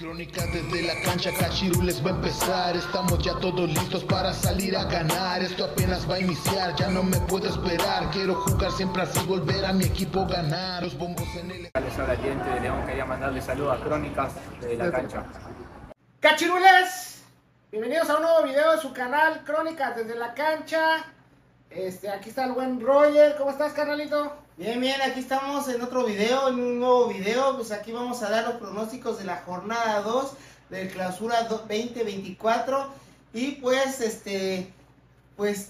Crónica desde la cancha, Cachirules va a empezar. Estamos ya todos listos para salir a ganar. Esto apenas va a iniciar, ya no me puedo esperar. Quiero jugar siempre así, volver a mi equipo ganar. Los bombos en el. Habla el diente de León, quería mandarle saludos a Crónicas de la cancha. Cachirules, bienvenidos a un nuevo video de su canal Crónicas desde la cancha. Este, aquí está el buen Roger, ¿cómo estás, carnalito? Bien, bien, aquí estamos en otro video, en un nuevo video, pues aquí vamos a dar los pronósticos de la jornada 2 del clausura 2024 y pues este, pues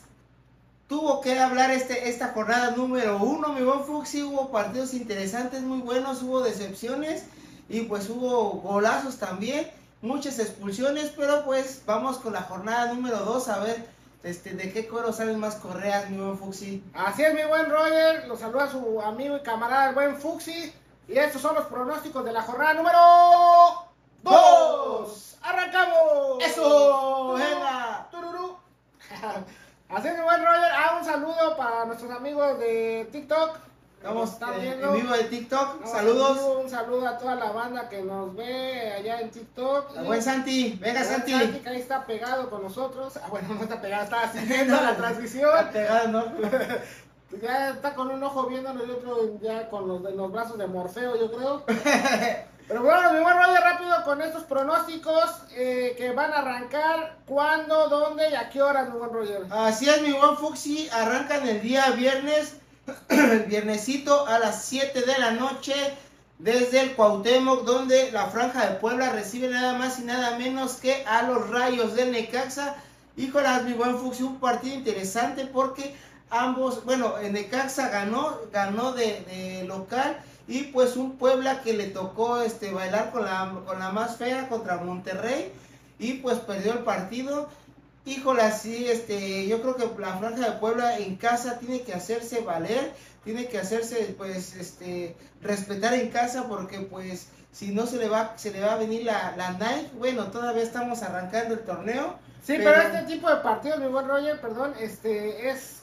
tuvo que hablar este, esta jornada número 1, mi buen Fuxi, hubo partidos interesantes, muy buenos, hubo decepciones y pues hubo golazos también, muchas expulsiones, pero pues vamos con la jornada número 2 a ver este, ¿De qué cuero salen más correas, mi buen Fuxi? Así es, mi buen Roger, lo saluda su amigo y camarada, el buen Fuxi. Y estos son los pronósticos de la jornada número 2. ¡Arrancamos! ¡Eso! ¡Venga! Tururú. Así es, mi buen Roger. Ah, un saludo para nuestros amigos de TikTok. Estamos viendo. en vivo de TikTok. Saludos. Un saludo a toda la banda que nos ve allá en TikTok. A buen Santi. Venga, buen Santi. que ahí está pegado con nosotros. Ah, bueno, no está pegado, está siguiendo la transmisión. Está pegado, ¿no? Pues Ya está con un ojo viéndonos y otro ya con los, de los brazos de Morfeo, yo creo. Pero bueno, mi buen Roger, rápido con estos pronósticos eh, que van a arrancar, cuándo, dónde y a qué horas, mi buen Roger. Así es, mi buen Fuxi. Arrancan el día viernes, el viernesito a las 7 de la noche desde el Cuauhtémoc, donde la Franja de Puebla recibe nada más y nada menos que a los Rayos del Necaxa. Híjolas, mi buen Fuxi, un partido interesante porque ambos, bueno, el Necaxa ganó, ganó de, de local y pues un Puebla que le tocó este bailar con la, con la más fea contra Monterrey y pues perdió el partido. Híjole, sí, este, yo creo que la Franja de Puebla en casa tiene que hacerse valer, tiene que hacerse, pues, este, respetar en casa porque, pues, si no se le va, se le va a venir la, la Nike. Bueno, todavía estamos arrancando el torneo. Sí, pero, este tipo de partidos, mi buen Roger, perdón, este es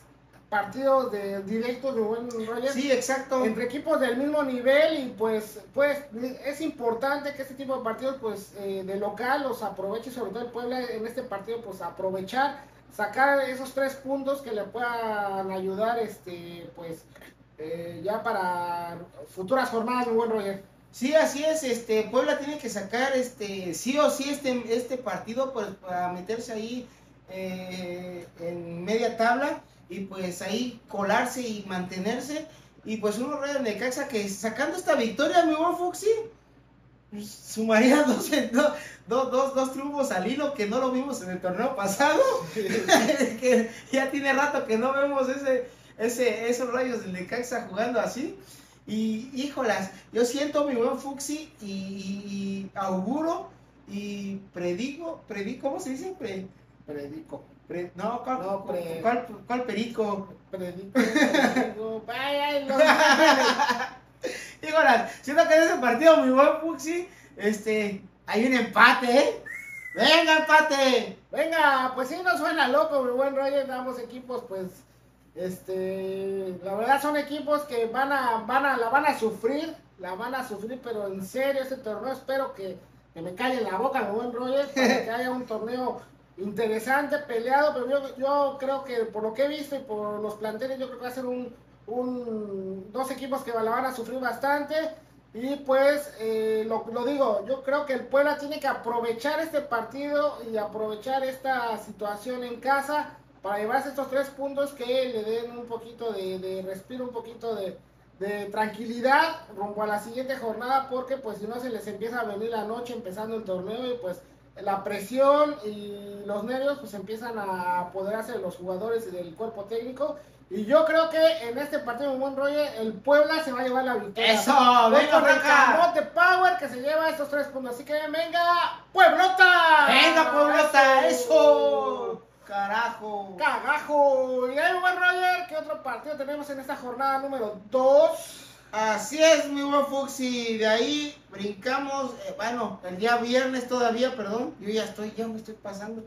partidos de directos, mi buen Roger. Sí, exacto. entre equipos del mismo nivel y pues pues es importante que este tipo de partidos pues eh, de local los aproveche sobre todo el Puebla en este partido pues aprovechar sacar esos tres puntos que le puedan ayudar este pues eh, ya para futuras jornadas mi buen Roger Sí, así es, este, Puebla tiene que sacar, este, sí o sí este, este partido, pues, para meterse ahí eh, en media tabla y pues ahí colarse y mantenerse. Y pues uno de Necaxa que sacando esta victoria, mi buen Fuxi, pues, sumaría dos, dos, dos, dos, triunfos al hilo que no lo vimos en el torneo pasado. que ya tiene rato que no vemos ese, ese, esos rayos del Necaxa jugando así. Y híjolas, yo siento mi buen Fuxi y auguro y predigo, predigo, ¿cómo se dice? Pre- predico pre- no, ¿cuál, No, pre- cuál- cuál perico? ay, los- Híjolas, siento que en ese partido mi buen Fuxi, este, hay un empate, ¿eh? ¡Venga, empate! Venga, pues sí, no suena loco, mi buen Roger, ambos equipos, pues, este, la verdad son equipos que van a, van a, la van a sufrir, la van a sufrir, pero en serio este torneo espero que, que me calle la boca, mi buen Roger, para que haya un torneo interesante, peleado, pero yo, yo creo que por lo que he visto y por los planteles, yo creo que va a ser un, un dos equipos que la van a sufrir bastante. Y pues, eh, lo, lo digo, yo creo que el Puebla tiene que aprovechar este partido y aprovechar esta situación en casa para llevarse estos tres puntos que le den un poquito de, de respiro, un poquito de, de tranquilidad rumbo a la siguiente jornada, porque pues si no se les empieza a venir la noche empezando el torneo y pues la presión y los nervios pues empiezan a apoderarse de los jugadores y del cuerpo técnico. Y yo creo que en este partido, buen Roger, el Puebla se va a llevar la victoria. ¡Eso! Voy ¡Venga, con el camote Power que se lleva estos tres puntos. Así que venga, Pueblota. ¡Venga, Pueblota! ¡Eso! ¡Carajo! Cagajo. Y ahí, buen Roger, ¿qué otro partido tenemos en esta jornada número 2? Así es, mi buen Fuxi. De ahí brincamos, eh, bueno, el día viernes todavía, perdón. Yo ya estoy, ya me estoy pasando.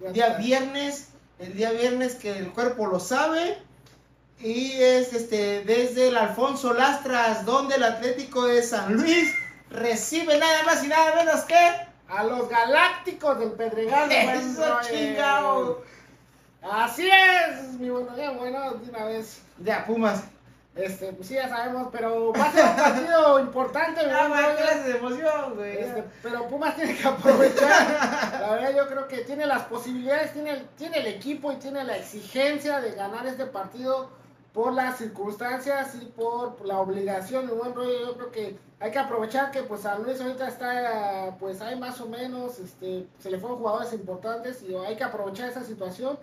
El día viernes, el día viernes que el cuerpo lo sabe. Y es este desde el Alfonso Lastras, donde el Atlético de San Luis recibe nada más y nada menos que a los Galácticos del Pedregal. eso chingado. Así es, mi bueno, ya bueno, de una vez. Ya, Pumas. Este, pues sí, ya sabemos, pero va a ser un partido importante, mi Ah, buen ma, Roger. clase de emoción, güey. Este, pero Pumas tiene que aprovechar. La verdad, yo creo que tiene las posibilidades, tiene el, tiene el equipo y tiene la exigencia de ganar este partido por las circunstancias y por la obligación. Mi buen rollo, yo creo que hay que aprovechar que pues San Luis ahorita está, pues hay más o menos, este, se le fueron jugadores importantes y hay que aprovechar esa situación.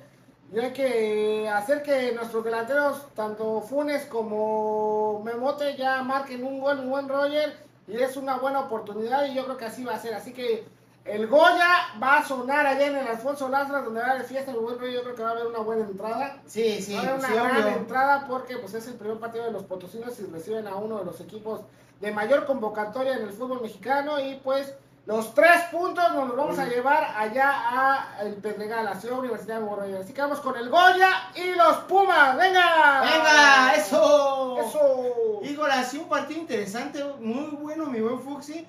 Y hay que hacer que nuestros delanteros, tanto Funes como Memote, ya marquen un gol, un buen Roger. Y es una buena oportunidad y yo creo que así va a ser. Así que el Goya va a sonar allá en el Alfonso Lázaro, donde va a haber fiesta. Mi buen Roger, yo creo que va a haber una buena entrada. Sí, sí, va a haber una sí, gran obvio. entrada porque pues es el primer partido de los potosinos y reciben a uno de los equipos de mayor convocatoria en el fútbol mexicano. Y pues los tres puntos nos los vamos a llevar allá a el Pedregal, a Ciudad Universidad de Borrello. Así que vamos con el Goya y los Pumas. ¡Venga! ¡Venga! ¡Eso! ¡Eso! Híjole, ha sido un partido interesante, muy bueno, mi buen Fuxi.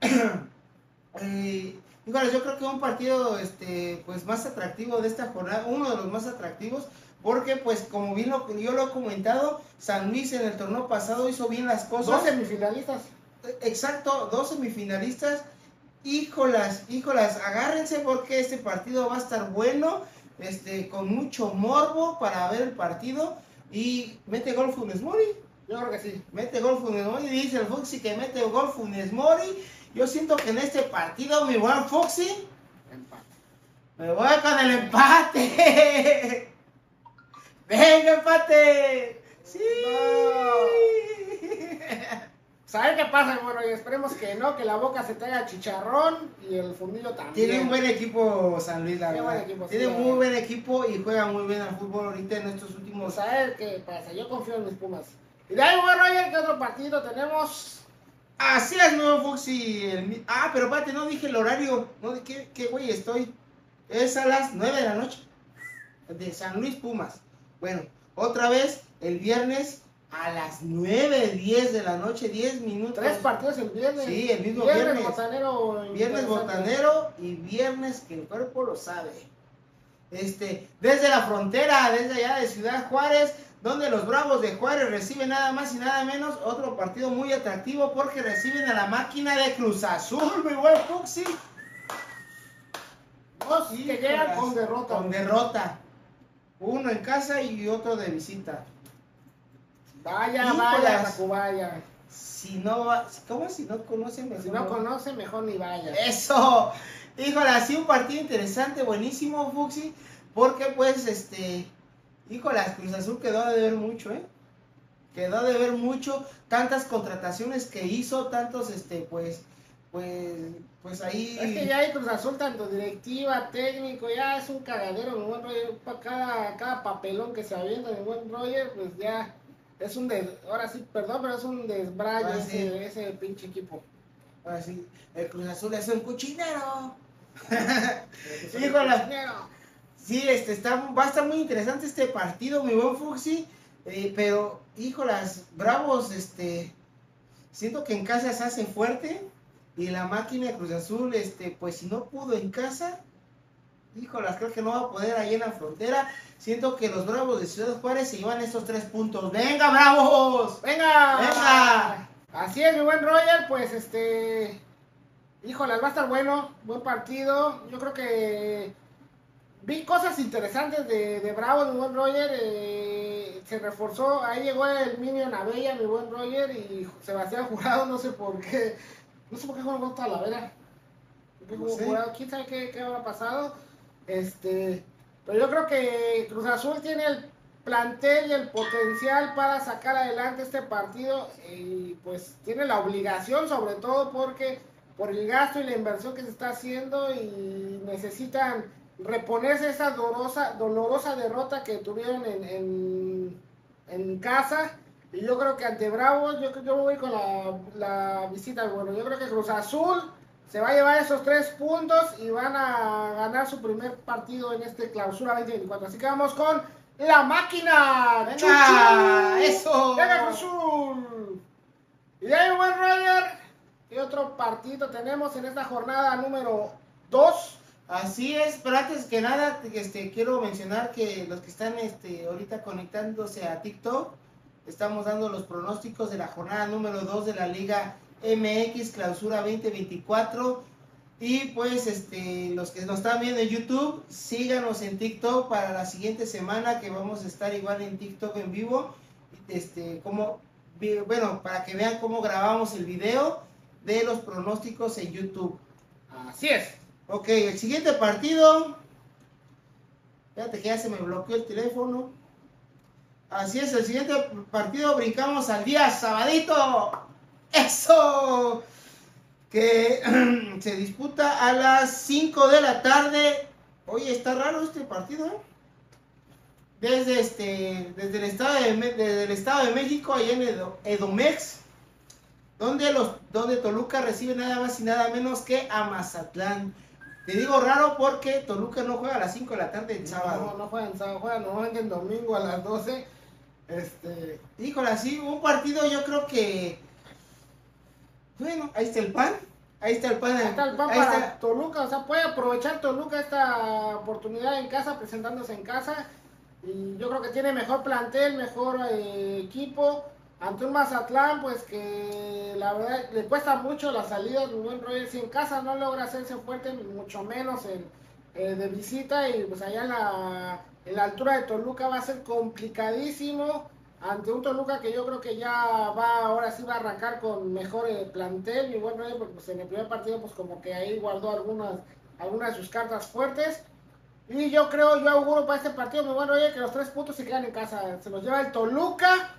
eh, híjole, yo creo que un partido este, pues más atractivo de esta jornada, uno de los más atractivos, porque pues como bien lo, yo lo he comentado, San Luis en el torneo pasado hizo bien las Dos cosas. semifinalistas. Exacto, dos semifinalistas. Híjolas, híjolas, agárrense porque este partido va a estar bueno, este, con mucho morbo para ver el partido. Y mete gol Funes Mori. Yo creo que sí. Mete gol Funes Mori, dice el Fuxi que mete gol Funes Mori. Yo siento que en este partido, mi buen Fuxi, Empate. me voy con el empate. Venga, empate. Sí. ¿Saben qué pasa, bueno? Y esperemos que no, que la boca se te haga chicharrón y el fundillo también. Tiene un buen equipo San Luis, la verdad. buen equipo, sí, Tiene la muy buen equipo y juega muy bien al fútbol ahorita en estos últimos Pues a ver qué pasa. Yo confío en mis Pumas. Y de ahí, bueno, Roger, ¿qué otro partido tenemos? Así es, nuevo Fuxi. el Ah, pero espérate, no dije el horario. No, ¿de qué, qué güey estoy? Es a las 9 de la noche. De San Luis Pumas. Bueno, otra vez el viernes a las 9, 10 de la noche, 10 minutos. Tres partidos el viernes. Sí, el mismo viernes. viernes. botanero. Viernes botanero y viernes que el cuerpo lo sabe. Este, desde la frontera, desde allá de Ciudad Juárez, donde los Bravos de Juárez reciben nada más y nada menos otro partido muy atractivo porque reciben a la máquina de Cruz Azul, mi buen Fuxi. Dos que llegan con derrota. Con derrota. Uno en casa y otro de visita. Vaya, Híjolas. vaya, Tacubaya. Si no va, ¿cómo si no conocen? Si no conoce, mejor ni vaya. Eso, híjole, ha sido un partido interesante, buenísimo, Fuxi, porque pues, este, híjole, Cruz Azul quedó de ver mucho, ¿eh? Quedó de ver mucho, tantas contrataciones que hizo, tantos, este, pues, pues, pues ahí... Es que ya hay Cruz Azul, tanto directiva, técnico, ya es un cagadero, mi buen Roger. Cada, cada papelón que se avienta, mi buen Roger, pues ya es un des... Ahora sí, perdón, pero es un desbrayo Ah, sí. ese, ese pinche equipo. Ahora sí, el Cruz Azul es un cochinero. Sí, Híjole. Sí, este, está, va a estar muy interesante este partido, mi buen Fuxi, eh, pero, híjolas, bravos, este, siento que en casa se hace fuerte y la máquina de Cruz Azul, este, pues si no pudo en casa, híjolas, creo que no va a poder ahí en la frontera. Siento que los bravos de Ciudad Juárez se llevan estos tres puntos. ¡Venga, bravos! ¡Venga! ¡Venga! Así es, mi buen Roger, pues este. Híjole, va a estar bueno, buen partido. Yo creo que vi cosas interesantes de, de Bravo, mi buen Roger. eh, se reforzó, ahí llegó el Minion Abella, mi buen Roger, y Sebastián Jurado, no sé por qué. No sé por qué jugó Talavera. ¿Por qué No sé. ¿Quién sabe qué, qué habrá pasado? Este. Pero yo creo que Cruz Azul tiene el plantel y el potencial para sacar adelante este partido y pues tiene la obligación sobre todo porque por el gasto y la inversión que se está haciendo y necesitan reponerse esa dolorosa, dolorosa derrota que tuvieron en, en, en casa y yo creo que ante Bravos yo, yo voy con la, la visita bueno yo creo que Cruz Azul se va a llevar esos tres puntos y van a ganar su primer partido en este clausura 2024 así que vamos con la máquina. ¡Venga! ¡Chuchu! ¡Eso! ¡Venga, Cruz Azul! Y ahí, buen Roger. ¿Qué otro partido tenemos en esta jornada número 2? Así es, pero antes que nada, este, quiero mencionar que los que están este, ahorita conectándose a TikTok, estamos dando los pronósticos de la jornada número 2 de la Liga MX Clausura 2024. Y pues este, los que nos están viendo en YouTube, síganos en TikTok para la siguiente semana que vamos a estar igual en TikTok en vivo. Este, como, bueno, para que vean cómo grabamos el video de los pronósticos en YouTube. Así es. Ok, el siguiente partido. Fíjate que ya se me bloqueó el teléfono. Así es, el siguiente partido brincamos al día sabadito. ¡Eso! Que se disputa a las 5 de la tarde. Oye, está raro este partido. ¿eh? Desde, este, desde, el estado de, desde el Estado de México, allá en Edomex, donde, los, donde Toluca recibe nada más y nada menos que a Mazatlán. Te digo raro porque Toluca no juega a las 5 de la tarde en sábado. No, no juega en sábado, juega normalmente en domingo a las 12. Este. Híjole, así, un partido yo creo que. Bueno, ahí está el pan. Ahí está el pan. Ahí está el pan para Toluca. O sea, puede aprovechar Toluca esta oportunidad en casa, presentándose en casa. Y yo creo que tiene mejor plantel, mejor eh, equipo ante un Mazatlán, pues que la verdad le cuesta mucho la salida de buen Roger. Si en casa no logra hacerse fuerte, mucho menos en, eh, de visita. Y pues allá en la, en la altura de Toluca va a ser complicadísimo. Ante un Toluca que yo creo que ya va, ahora sí va a arrancar con mejor eh, plantel. Y bueno, porque pues en el primer partido, pues como que ahí guardó algunas, algunas de sus cartas fuertes. Y yo creo, yo auguro para este partido, mi buen Roger, que los tres puntos se quedan en casa. Se los lleva el Toluca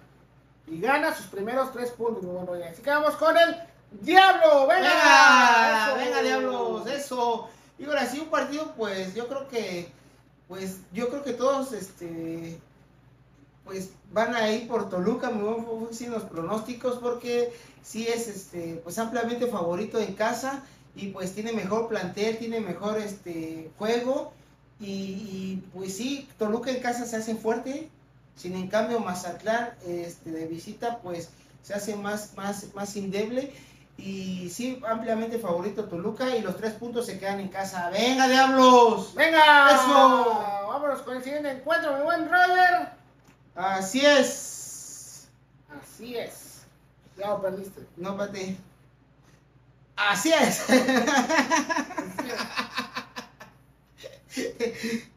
y gana sus primeros tres puntos, bueno. Así que vamos con el Diablo, venga. Venga, venga Diablos, eso. Y ahora sí, un partido, pues yo creo que, pues yo creo que todos, este, pues van a ir por Toluca, muy buen sin los pronósticos, porque sí es, este, pues ampliamente favorito en casa y pues tiene mejor plantel, tiene mejor, este, juego. Y, y pues sí, Toluca en casa se hace fuerte, sin en cambio Mazatlán este, de visita pues se hace más, más, más indeble. Y sí, ampliamente favorito Toluca y los tres puntos se quedan en casa. ¡Venga, diablos! ¡Venga! ¡Eso! Vámonos con el siguiente encuentro, mi buen Roger. Así es. Así es. Ya lo perdiste. No, pate. Así es.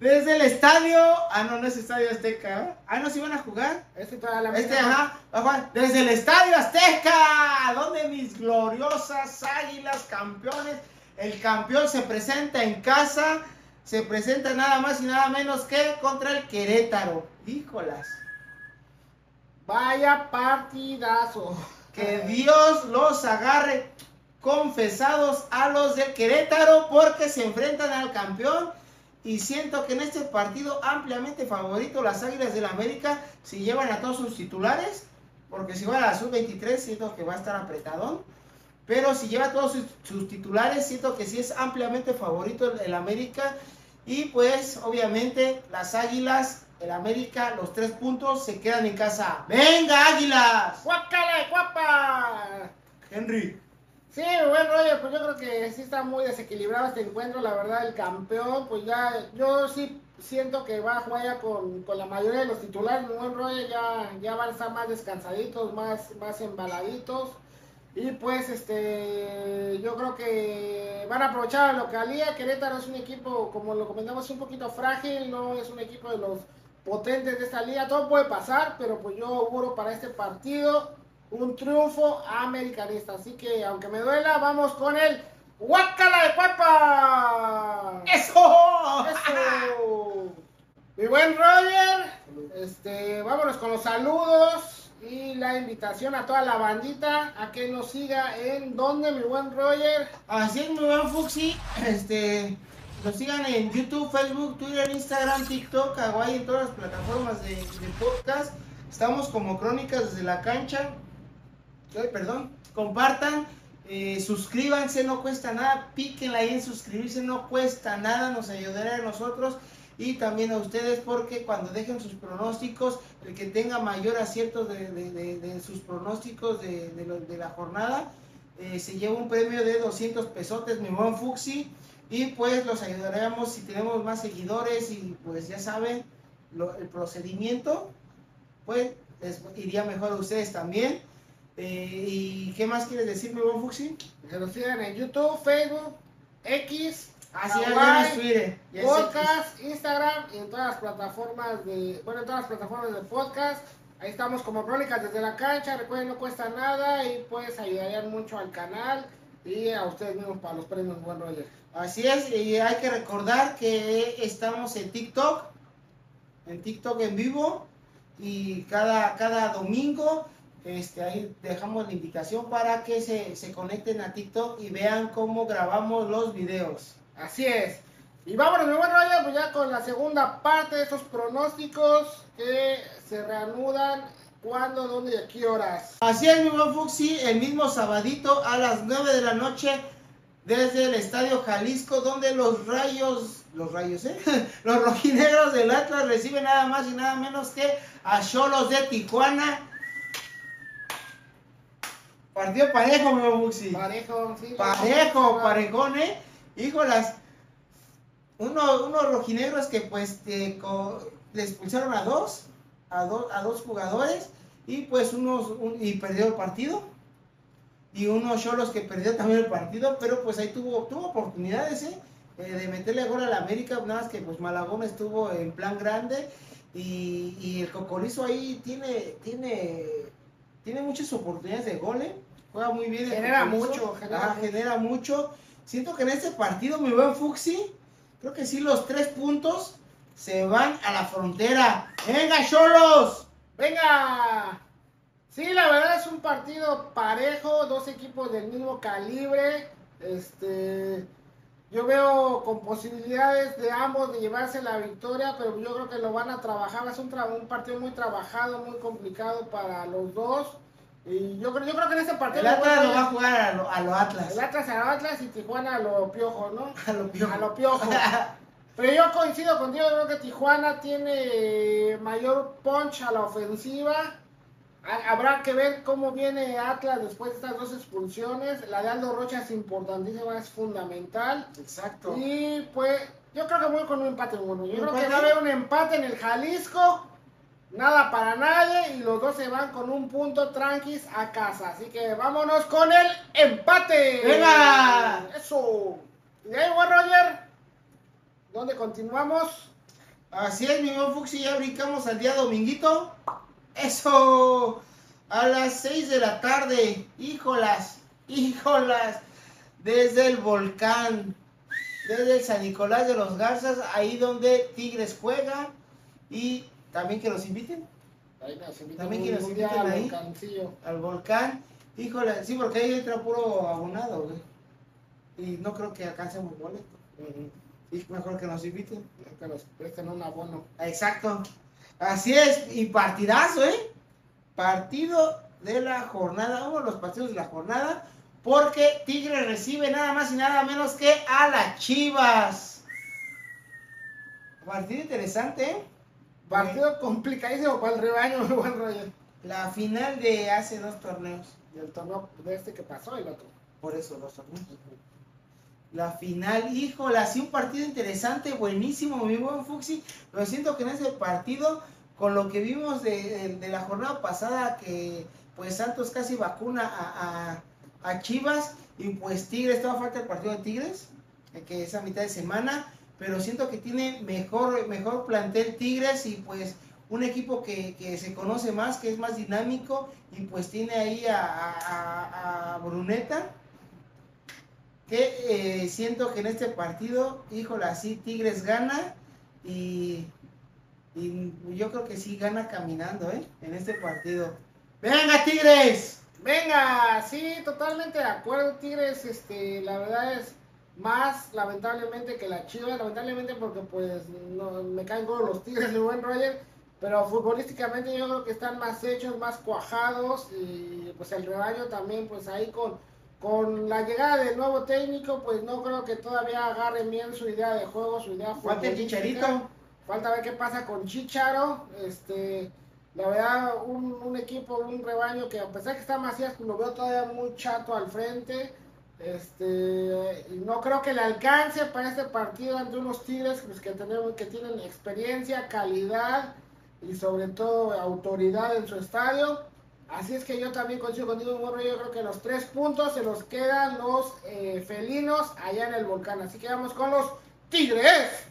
Desde el estadio. Ah, no, no es Estadio Azteca. Ah, no, si van a jugar. Este para la Este, ajá. Va a jugar. Desde el Estadio Azteca. Donde mis gloriosas águilas campeones. El campeón se presenta en casa. Se presenta nada más y nada menos que contra el Querétaro. Híjolas. Vaya partidazo. Que Dios los agarre confesados a los del Querétaro porque se enfrentan al campeón. Y siento que en este partido ampliamente favorito las Águilas del la América si llevan a todos sus titulares, porque si va a la sub-23 siento que va a estar apretadón, pero si lleva a todos sus, titulares siento que sí es ampliamente favorito el, América. Y pues obviamente las Águilas, el América, los tres puntos se quedan en casa. ¡Venga Águilas! ¡Guácala, guapa! Henry. Sí, bueno, oye, pues yo creo que sí está muy desequilibrado este encuentro, la verdad, el campeón, pues ya, yo sí siento que va a jugar ya con, la mayoría de los titulares, buen rollo, ya, ya van a estar más descansaditos, más, más embaladitos, y pues este, yo creo que van a aprovechar la localía, Querétaro es un equipo, como lo comentamos, un poquito frágil, no es un equipo de los potentes de esta liga, todo puede pasar, pero pues yo auguro para este partido un triunfo americanista. Así que, aunque me duela, vamos con el Huacala de Papa. ¡Eso! ¡Eso! Mi buen Roger, este, vámonos con los saludos y la invitación a toda la bandita a que nos siga en donde, mi buen Roger. Así es, mi buen Fuxi. Este, nos sigan en YouTube, Facebook, Twitter, Instagram, TikTok, Hawaii, en todas las plataformas de, podcast. Estamos como Crónicas desde la cancha perdón, compartan, eh, suscríbanse, no cuesta nada, píquenla ahí en suscribirse, no cuesta nada, nos ayudará a nosotros y también a ustedes porque cuando dejen sus pronósticos, el que tenga mayor acierto de, sus pronósticos de, la jornada, eh, se lleva un premio de 200 pesotes, mi buen Fuxi. Y pues los ayudaremos si tenemos más seguidores y pues ya saben lo- el procedimiento, pues les iría mejor a ustedes también. Eh, ¿Y qué más quieres decir, mi buen Fuxi? Que nos sigan en YouTube, Facebook, X, Así es Twitter. podcast, Instagram y en todas las plataformas de, bueno, en todas las plataformas de podcast. Ahí estamos como Crónicas desde la cancha. Recuerden, no cuesta nada y pues ayudarían mucho al canal y a ustedes mismos para los premios Buen Roger. Así es, y hay que recordar que estamos en TikTok, en TikTok en vivo, y cada, cada domingo este, ahí dejamos la invitación para que se, se conecten a TikTok y vean cómo grabamos los videos. Así es. Y vámonos, mi buen Roger, pues ya con la segunda parte de estos pronósticos que se reanudan. ¿Cuándo, dónde y a qué horas? Así es, mi buen Fuxi, el mismo sabadito a las 9 de la noche desde el Estadio Jalisco, donde los rayos, los rayos, ¿eh? Los rojinegros del Atlas reciben nada más y nada menos que a Cholos de Tijuana. Partido parejo, mi buen Fuxi. Parejo, sí. Parejo, parejón, ¿eh? Híjolas. Uno, unos rojinegros que pues co- le expulsaron a dos, a, dos a dos jugadores y pues unos un- y perdió el partido. Y unos cholos que perdió también el partido, pero pues ahí tuvo, tuvo oportunidades, ¿eh? Eh, de meterle gol a la América, nada más que pues Malagón estuvo en plan grande y, y el Cocolizo ahí tiene, tiene, tiene muchas oportunidades de gol, ¿eh? Juega muy bien. Genera mucho, genera genera mucho. Siento que en este partido, mi buen Fuxi, creo que sí los tres puntos se van a la frontera. ¡Venga, Cholos! ¡Venga! Sí, la verdad es un partido parejo, dos equipos del mismo calibre. Este, yo veo con posibilidades de ambos de llevarse la victoria, pero yo creo que lo van a trabajar. Es un, tra- un partido muy trabajado, muy complicado para los dos. Y yo creo, yo creo que en este partido El Atlas lo va a jugar a lo, a lo Atlas. el Atlas a Atlas y Tijuana a lo piojo, ¿no? A lo piojo. A lo piojo. Pero yo coincido contigo, creo que Tijuana tiene mayor punch a la ofensiva. Ha- Habrá que ver cómo viene Atlas después de estas dos expulsiones. La de Aldo Rocha es importantísima, es fundamental. Exacto. Y pues yo creo que voy con un empate bueno. Yo ¿Un creo que va a haber un empate en el Jalisco. Nada para nadie y los dos se van con un punto tranquis a casa. Así que vámonos con el empate. ¡Venga! Eso. Y ahí, Roger. ¿Dónde continuamos? Así es, mi buen Fuxi, ya brincamos al día dominguito. Eso, a las 6 de la tarde, híjolas, híjolas, desde el volcán, desde el San Nicolás de los Garzas, ahí donde Tigres juega, y también que los inviten Ahí nos invitan También que nos inviten al ahí. volcancillo. al volcán. Híjole, sí, porque ahí entra puro abonado, güey. Y no creo que alcancemos boleto. Y mejor que nos inviten. Que nos presten un abono. Exacto. Así es, y partidazo, ¿eh? Partido de la jornada, uno de los partidos de la jornada, porque Tigre recibe nada más y nada menos que a las Chivas. Partido interesante, ¿eh? Partido complicadísimo para el rebaño, buen. La final de hace dos torneos. Del torneo de este que pasó y el otro. Por eso los torneos. La final, híjole, así un partido interesante, buenísimo, mi buen Fuxi. Pero siento que en ese partido, con lo que vimos de, de- la jornada pasada, que pues Santos casi vacuna a, a- a Chivas, y pues Tigres, estaba falta el partido de Tigres, eh, que es a mitad de semana, pero siento que tiene mejor, mejor plantel Tigres y pues un equipo que, que se conoce más, que es más dinámico, y pues tiene ahí a- a Bruneta que eh, siento que en este partido, híjole, así Tigres gana y, yo creo que sí gana caminando, ¿eh? En este partido. ¡Venga, Tigres! Venga, sí, totalmente de acuerdo, Tigres, este, la verdad es más lamentablemente que la Chivas, lamentablemente porque pues me caen gordos los Tigres de buen Roger, pero futbolísticamente yo creo que están más hechos, más cuajados y pues el rebaño también pues ahí con, con la llegada del nuevo técnico pues no creo que todavía agarren bien su idea de juego, su idea Falta el chicharito. Falta ver qué pasa con Chicharo. Este, La verdad, un, un equipo, un rebaño que a pesar que está Macías, lo veo todavía muy chato al frente. Este, y no creo que le alcance para este partido ante unos Tigres pues, que, tenemos, que tienen experiencia, calidad y sobre todo autoridad en su estadio. Así es que yo también coincido contigo, Morro. Yo creo que los tres puntos se los quedan los eh, felinos allá en el volcán. Así que vamos con los Tigres.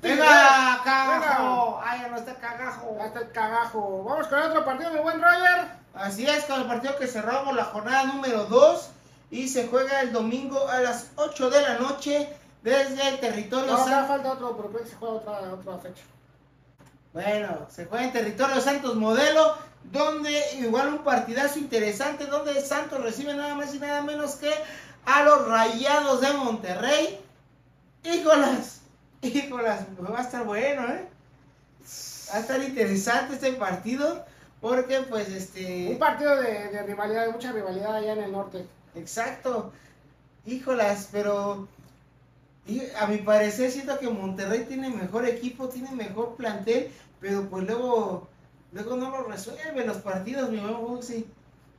¡Tigres! ¡Venga, cagajo! ¡Ay, no está cagajo! Hasta el cagajo. Vamos con otro partido, mi buen Roger. Así es, con el partido que cerramos la jornada número 2 y se juega el domingo a las 8 de la noche desde el territorio No, San- falta otro, pero creo que se juega otra, otra fecha. Bueno, se juega en territorio Santos Modelo, donde igual un partidazo interesante, donde Santos recibe nada más y nada menos que a los Rayados de Monterrey. Híjolas, híjolas, va a estar bueno, ¿eh? Va a estar interesante este partido, porque pues este... Un partido de, de rivalidad, de mucha rivalidad allá en el norte. Exacto. Híjolas, pero y a mi parecer siento que Monterrey tiene mejor equipo, tiene mejor plantel, pero pues luego luego no lo resuelve los partidos, mi buen Buxi.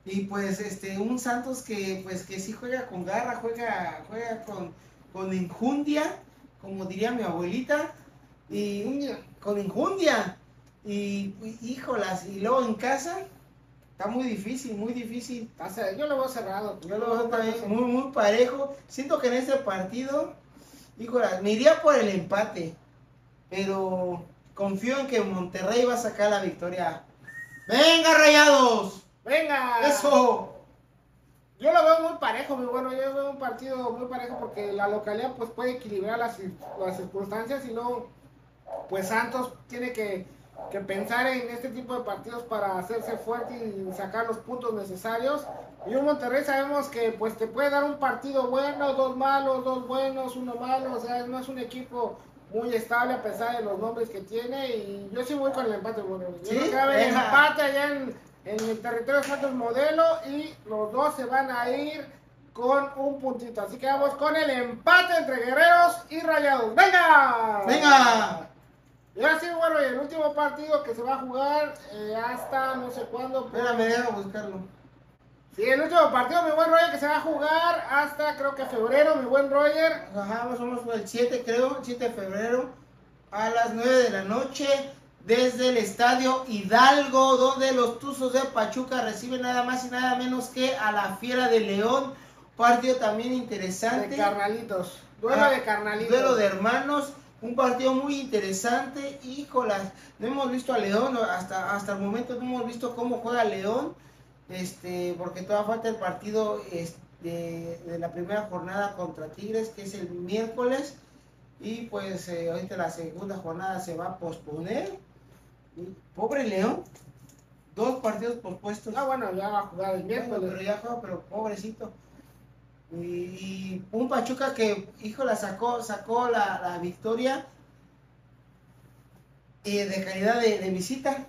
Y pues este un Santos que pues que sí juega con garra, juega juega con con injundia, como diría mi abuelita, y con injundia. Y, híjolas, y luego en casa está muy difícil, muy difícil. Yo lo veo cerrado. Yo lo veo también muy, muy parejo. Siento que en este partido, híjole, me iría por el empate. Pero confío en que Monterrey va a sacar la victoria. ¡Venga, rayados! ¡Venga! ¡Eso! Yo lo veo muy parejo, muy bueno. Yo veo un partido muy parejo porque la localidad pues puede equilibrar las, las circunstancias y luego pues Santos tiene que, que pensar en este tipo de partidos para hacerse fuerte y sacar los puntos necesarios. Y un Monterrey sabemos que pues te puede dar un partido bueno, dos malos, dos buenos, uno malo. O sea, no es un equipo muy estable a pesar de los nombres que tiene. Y yo sí voy con el empate, bueno. Yo ¿Sí? creo que empate allá en, en el territorio de Santos Modelo y los dos se van a ir con un puntito. Así que vamos con el empate entre Guerreros y Rayados. ¡Venga! ¡Venga! Y ahora sí, bueno, y el último partido que se va a jugar eh, hasta no sé cuándo. pues, Espérame, deja buscarlo. Sí, el último partido, mi buen Roger, que se va a jugar hasta creo que febrero, mi buen Roger. Ajá, fue el 7, creo, el 7 de febrero, a las 9 de la noche, desde el estadio Hidalgo, donde los Tuzos de Pachuca reciben nada más y nada menos que a la Fiera de León. Partido también interesante. De carnalitos. Duelo Ah, de carnalitos. Duelo de hermanos, un partido muy interesante. Híjolas, no hemos visto a León, hasta, hasta el momento no hemos visto cómo juega León, este, porque todavía falta el partido es- de, la primera jornada contra Tigres, que es el miércoles. Y pues eh, ahorita la segunda jornada se va a posponer. Pobre León, dos partidos pospuestos. Ah, bueno, ya va a jugar el Bueno, miércoles. pero ya juega, pero pobrecito. Y, y un Pachuca que, hijo, la sacó, sacó la, la victoria eh, de calidad de, de visita.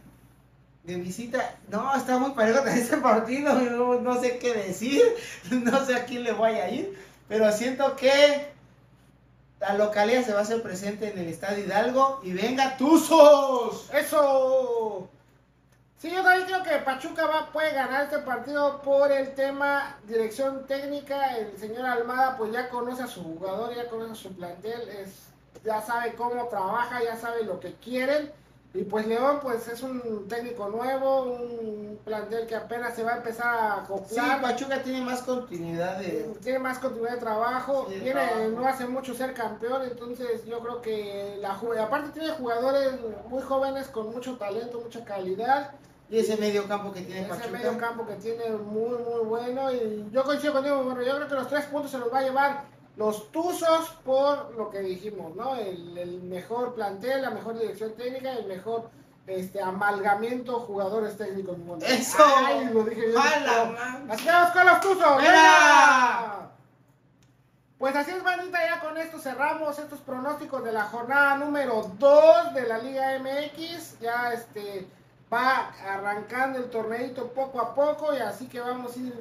De visita. No, está muy parejo en este partido. No, no sé qué decir. No sé a quién le voy a ir. Pero siento que la localidad se va a hacer presente en el Estadio Hidalgo. Y venga, Tuzos. ¡Eso! Sí, yo también creo que Pachuca va, puede ganar este partido por el tema dirección técnica. El señor Almada pues ya conoce a su jugador, ya conoce a su plantel, es, ya sabe cómo trabaja, ya sabe lo que quieren. Y pues León pues es un técnico nuevo, un plantel que apenas se va a empezar a Sí, acoplar. Pachuca tiene más continuidad de... tiene más continuidad de trabajo, Sí, trabajo. no hace mucho ser campeón, entonces yo creo que la aparte tiene jugadores muy jóvenes con mucho talento, mucha calidad, Y ese medio campo que tiene ese Pachuca. medio campo que tiene muy muy bueno y yo coincido contigo, bueno, yo creo que los tres puntos se los va a llevar los Tuzos por lo que dijimos, ¿no? El, el mejor plantel, la mejor dirección técnica, el mejor este amalgamiento jugadores técnicos. ¡Eso! Ay, lo dije bien. ¡Hala, man! Así vamos con los Tuzos. ¡Venga! Pues así es, bandita, ya con esto cerramos estos pronósticos de la jornada número 2 de la Liga MX. Ya este va arrancando el torneito poco a poco y así que vamos a ir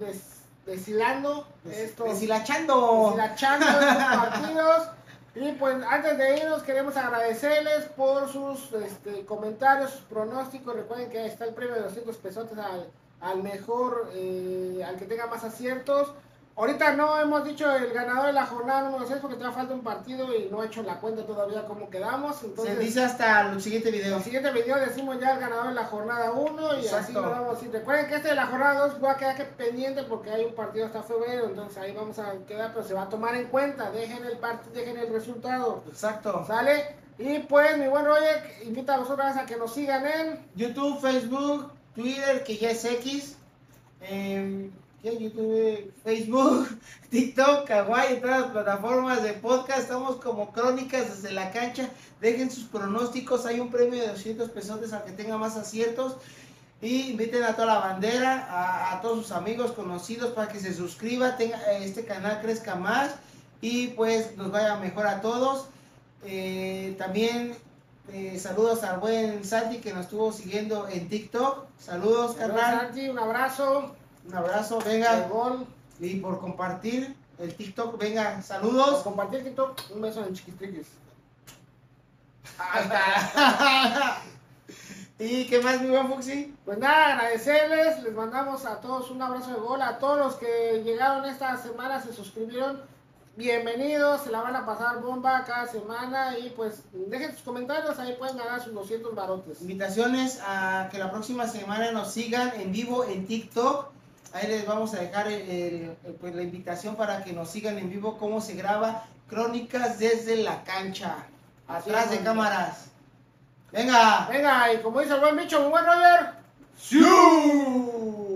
des- deshilando estos Deshilachando. deshilachando estos partidos. Y pues antes de irnos queremos agradecerles por sus este, comentarios, sus pronósticos. Recuerden que está el premio de 200 pesos al, al mejor, eh, al que tenga más aciertos. Ahorita no hemos dicho el ganador de la jornada número 6 porque todavía falta un partido y no he hecho la cuenta todavía cómo quedamos. Entonces, Se dice hasta el siguiente en video. el siguiente video decimos ya el ganador de la jornada 1 y así lo vamos a ir. Recuerden que este de la jornada 2 va a quedar que pendiente porque hay un partido hasta febrero, entonces ahí vamos a quedar, pero se va a tomar en cuenta. Dejen el part dejen el resultado. Exacto. ¿Sale? Y pues, mi buen Roger, invita a vosotras a que nos sigan en. YouTube, Facebook, Twitter, que ya es X. em, ¿qué? YouTube, Facebook, TikTok, Kawaii, en todas las plataformas de podcast. Estamos como Crónicas desde la cancha. Dejen sus pronósticos. Hay un premio de 200 pesos al que tenga más aciertos. Y inviten a toda la bandera, a, a todos sus amigos, conocidos, para que se suscriba, tenga, eh, este canal crezca más y pues nos vaya mejor a todos. Eh, también eh, saludos al buen Santi que nos estuvo siguiendo en TikTok. Saludos, carnal. Santi, un abrazo. Un abrazo, El venga. gol. Y por compartir el TikTok, venga, Por saludos. compartir TikTok, un beso en chiquitriquis. Hasta. ¿Y qué más, mi buen Fuxi? Pues nada, agradecerles, les mandamos a todos un abrazo de gol, a todos los que llegaron esta semana, se suscribieron, bienvenidos, se la van a pasar bomba cada semana y pues dejen sus comentarios, ahí pueden ganar sus 200 barotes. Invitaciones a que la próxima semana nos sigan en vivo en TikTok. Ahí les vamos a dejar el- el- el- pues, la invitación para que nos sigan en vivo cómo se graba Crónicas desde la cancha, atrás de cámaras. Venga. Venga, y como dice el buen bicho, buen Roger. ¡Siu!